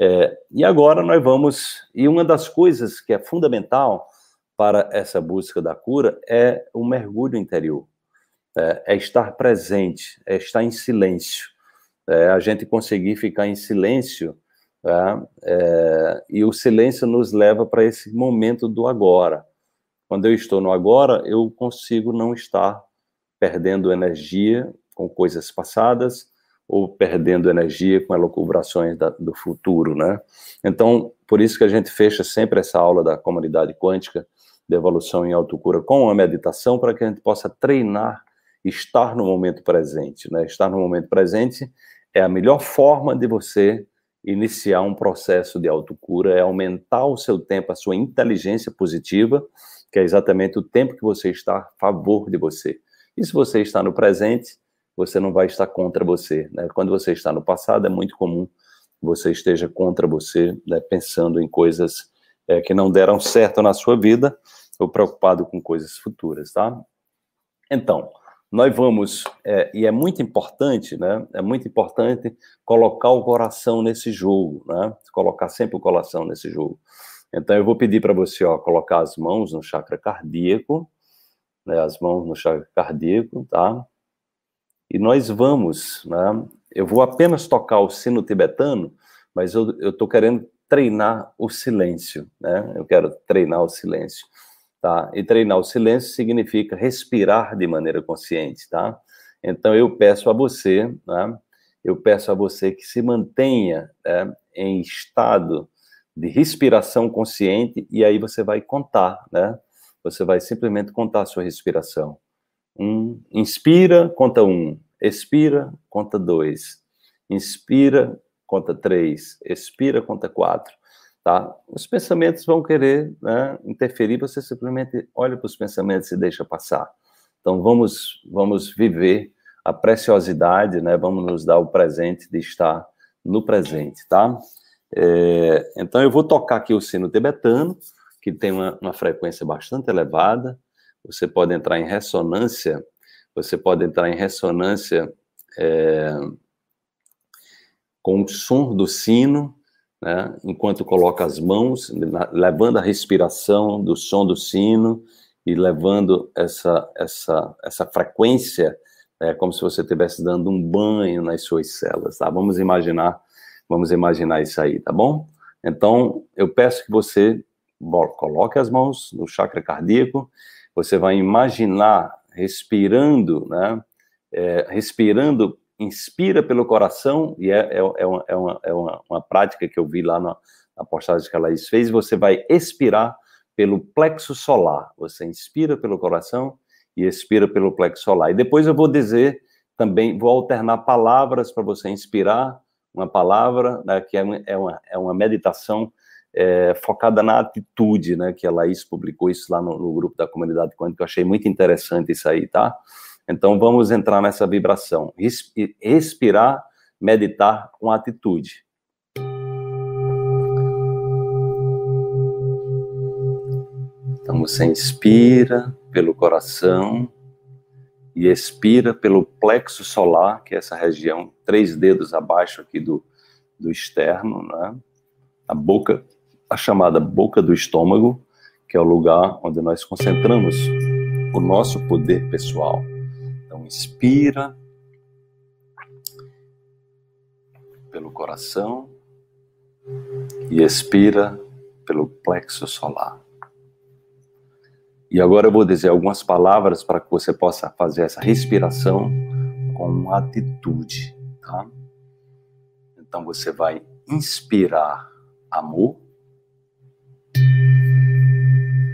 É, e agora nós vamos. E uma das coisas que é fundamental para essa busca da cura é o mergulho interior, é, é estar presente, é estar em silêncio, é a gente conseguir ficar em silêncio. Tá? É, e o silêncio nos leva para esse momento do agora. Quando eu estou no agora, eu consigo não estar perdendo energia com coisas passadas, ou perdendo energia com elucubrações da, do futuro, né? Então, por isso que a gente fecha sempre essa aula da comunidade quântica de evolução em autocura com a meditação, para que a gente possa treinar estar no momento presente, né? Estar no momento presente é a melhor forma de você iniciar um processo de autocura, é aumentar o seu tempo, a sua inteligência positiva, que é exatamente o tempo que você está a favor de você. E se você está no presente, você não vai estar contra você. Né? Quando você está no passado, é muito comum você esteja contra você, né, pensando em coisas é, que não deram certo na sua vida, ou preocupado com coisas futuras, tá? Então, nós vamos, é, e é muito importante, né? É muito importante colocar o coração nesse jogo, né? Colocar sempre o coração nesse jogo. Então, eu vou pedir para você, ó, colocar as mãos no chakra cardíaco, né? As mãos no chakra cardíaco, tá? E nós vamos, né? Eu vou apenas tocar o sino tibetano, mas eu estou querendo treinar o silêncio, né? Eu quero treinar o silêncio, tá? E treinar o silêncio significa respirar de maneira consciente, tá? Então eu peço a você, né? Eu peço a você que se mantenha né, em estado de respiração consciente e aí você vai contar, né? Você vai simplesmente contar a sua respiração. Um, inspira, conta um. Expira, conta dois. Inspira, conta três. Expira, conta quatro. Tá? Os pensamentos vão querer né, interferir, você simplesmente olha para os pensamentos e deixa passar. Então vamos, vamos viver a preciosidade, né? Vamos nos dar o presente de estar no presente, tá? É, então eu vou tocar aqui o sino tibetano, que tem uma, uma frequência bastante elevada, você pode entrar em ressonância, você pode entrar em ressonância é, com o som do sino, né, enquanto coloca as mãos, levando a respiração do som do sino e levando essa, essa, essa frequência, é como se você estivesse dando um banho nas suas células, tá? Vamos imaginar, vamos imaginar isso aí, tá bom? Então, eu peço que você coloque as mãos no chakra cardíaco você vai imaginar respirando, né? É, respirando, inspira pelo coração, e é, é, é, uma, é, é uma, uma, prática que eu vi lá na, na postagem que a Laís fez, você vai expirar pelo plexo solar. Você inspira pelo coração e expira pelo plexo solar. E depois eu vou dizer também, vou alternar palavras para você inspirar uma palavra, né, que é uma, é uma, é uma meditação é, focada na atitude, né? Que a Laís publicou isso lá no, no grupo da comunidade quântica, eu achei muito interessante isso aí, tá? Então vamos entrar nessa vibração. Respirar, meditar com atitude. Então você inspira pelo coração e expira pelo plexo solar, que é essa região, três dedos abaixo aqui do, do externo, né? A boca a chamada boca do estômago, que é o lugar onde nós concentramos o nosso poder pessoal. Então, inspira pelo coração e expira pelo plexo solar. E agora eu vou dizer algumas palavras para que você possa fazer essa respiração com atitude, tá? Então você vai inspirar amor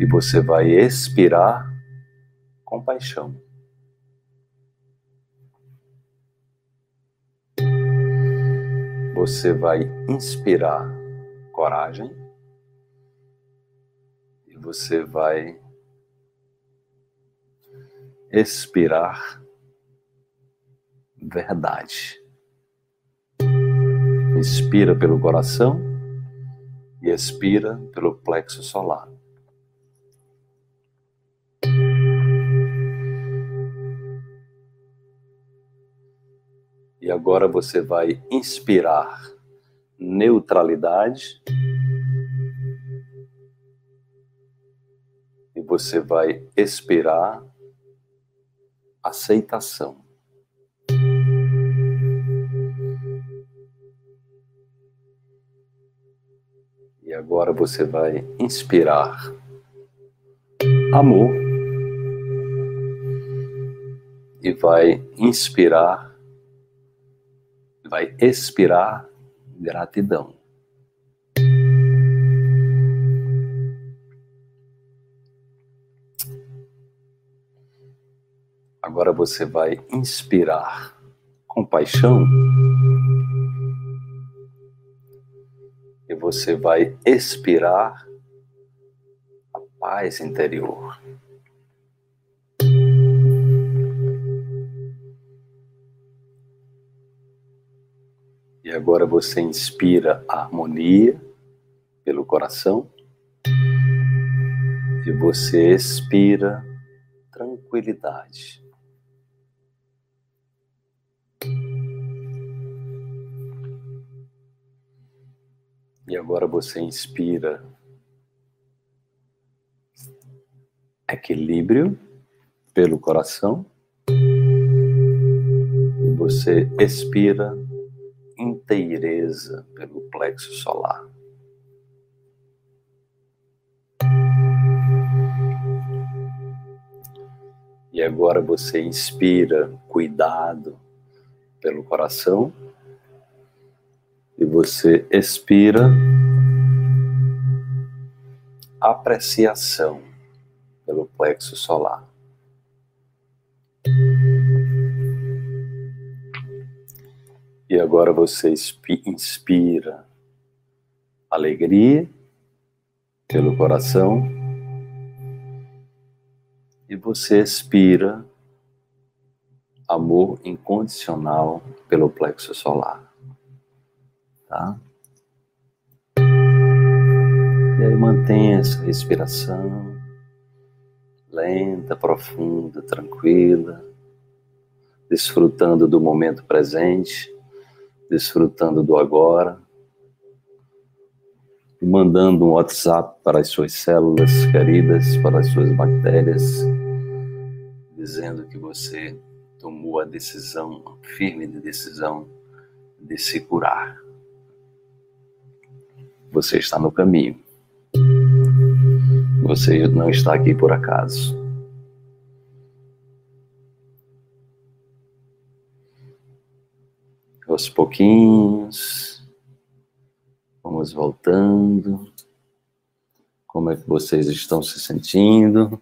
e você vai expirar compaixão. Você vai inspirar coragem e você vai expirar verdade. Inspira pelo coração e expira pelo plexo solar. E agora você vai inspirar neutralidade. E você vai expirar aceitação. Agora você vai inspirar amor e vai inspirar, vai expirar gratidão. Agora você vai inspirar compaixão você vai expirar a paz interior. E agora você inspira a harmonia pelo coração e você expira tranquilidade. E agora você inspira equilíbrio pelo coração. E você expira inteireza pelo plexo solar. E agora você inspira cuidado pelo coração e você expira. Apreciação pelo plexo solar. E agora você inspira alegria pelo coração. E você expira amor incondicional pelo plexo solar tá? E aí mantenha essa respiração lenta, profunda, tranquila, desfrutando do momento presente, desfrutando do agora, e mandando um WhatsApp para as suas células queridas, para as suas bactérias, dizendo que você tomou a decisão, firme de decisão, de se curar você está no caminho. Você não está aqui por acaso. Aos pouquinhos, vamos voltando. Como é que vocês estão se sentindo?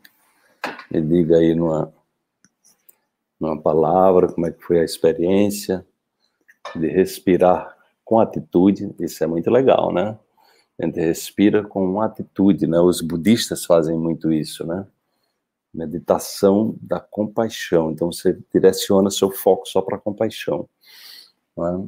Me diga aí numa, numa palavra como é que foi a experiência de respirar com atitude. Isso é muito legal, né? A gente respira com uma atitude, né? Os budistas fazem muito isso, né? Meditação da compaixão. Então você direciona seu foco só para a compaixão. Né?